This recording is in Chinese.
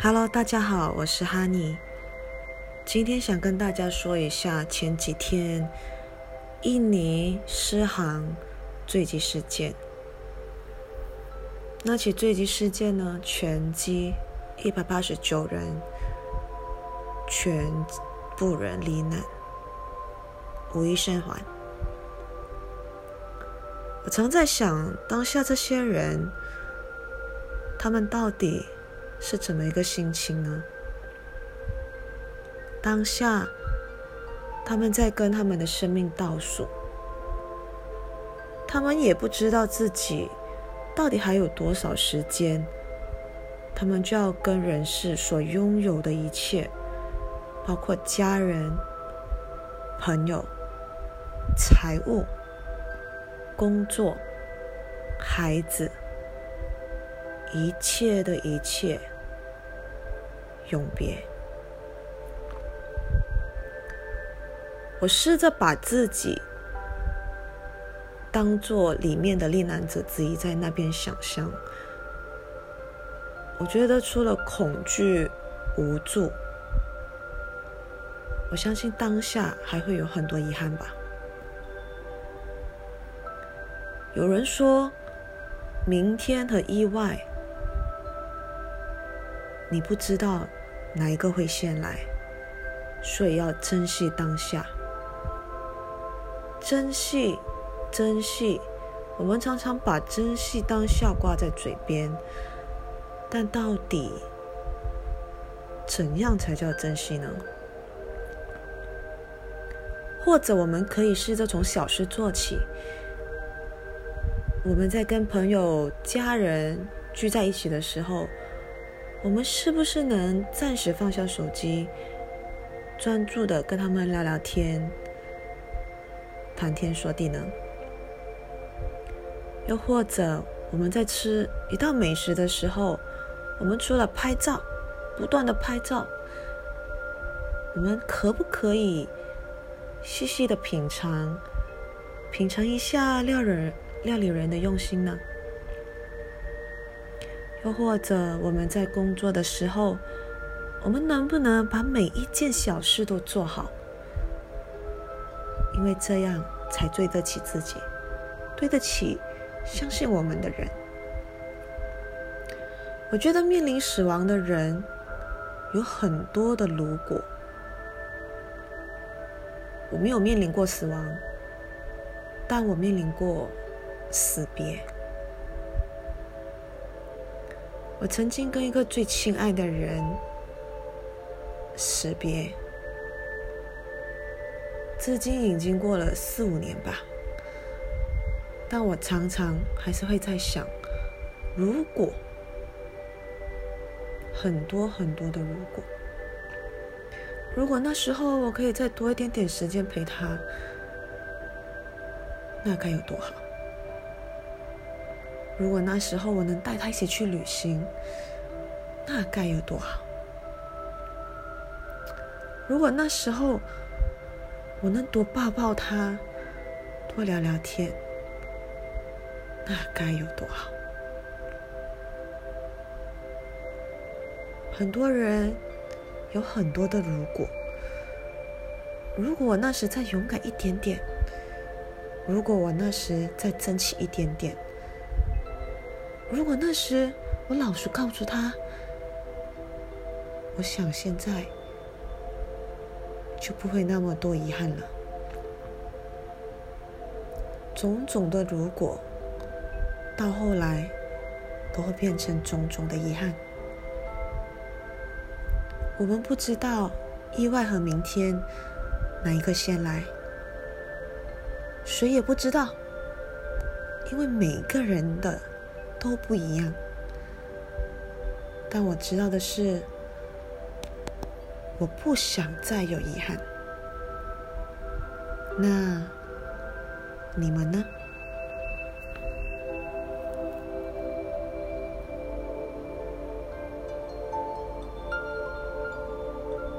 Hello，大家好，我是哈尼。今天想跟大家说一下前几天印尼失航坠机事件。那起坠机事件呢，全机一百八十九人全部人罹难，无一生还。我常在想，当下这些人，他们到底？是怎么一个心情呢？当下，他们在跟他们的生命倒数，他们也不知道自己到底还有多少时间，他们就要跟人世所拥有的一切，包括家人、朋友、财物、工作、孩子。一切的一切，永别。我试着把自己当做里面的历难者之一，在那边想象。我觉得除了恐惧、无助，我相信当下还会有很多遗憾吧。有人说，明天和意外。你不知道哪一个会先来，所以要珍惜当下。珍惜，珍惜。我们常常把珍惜当下挂在嘴边，但到底怎样才叫珍惜呢？或者我们可以试着从小事做起。我们在跟朋友、家人聚在一起的时候。我们是不是能暂时放下手机，专注的跟他们聊聊天、谈天说地呢？又或者我们在吃一道美食的时候，我们除了拍照，不断的拍照，我们可不可以细细的品尝，品尝一下料理料理人的用心呢？又或者我们在工作的时候，我们能不能把每一件小事都做好？因为这样才对得起自己，对得起相信我们的人。我觉得面临死亡的人有很多的如果。我没有面临过死亡，但我面临过死别。我曾经跟一个最亲爱的人识别，至今已经过了四五年吧。但我常常还是会在想，如果很多很多的如果，如果那时候我可以再多一点点时间陪他，那该有多好。如果那时候我能带他一起去旅行，那该有多好！如果那时候我能多抱抱他，多聊聊天，那该有多好！很多人有很多的如果，如果我那时再勇敢一点点，如果我那时再争气一点点。如果那时我老实告诉他，我想现在就不会那么多遗憾了。种种的如果，到后来都会变成种种的遗憾。我们不知道意外和明天哪一个先来，谁也不知道，因为每个人的。都不一样，但我知道的是，我不想再有遗憾。那你们呢？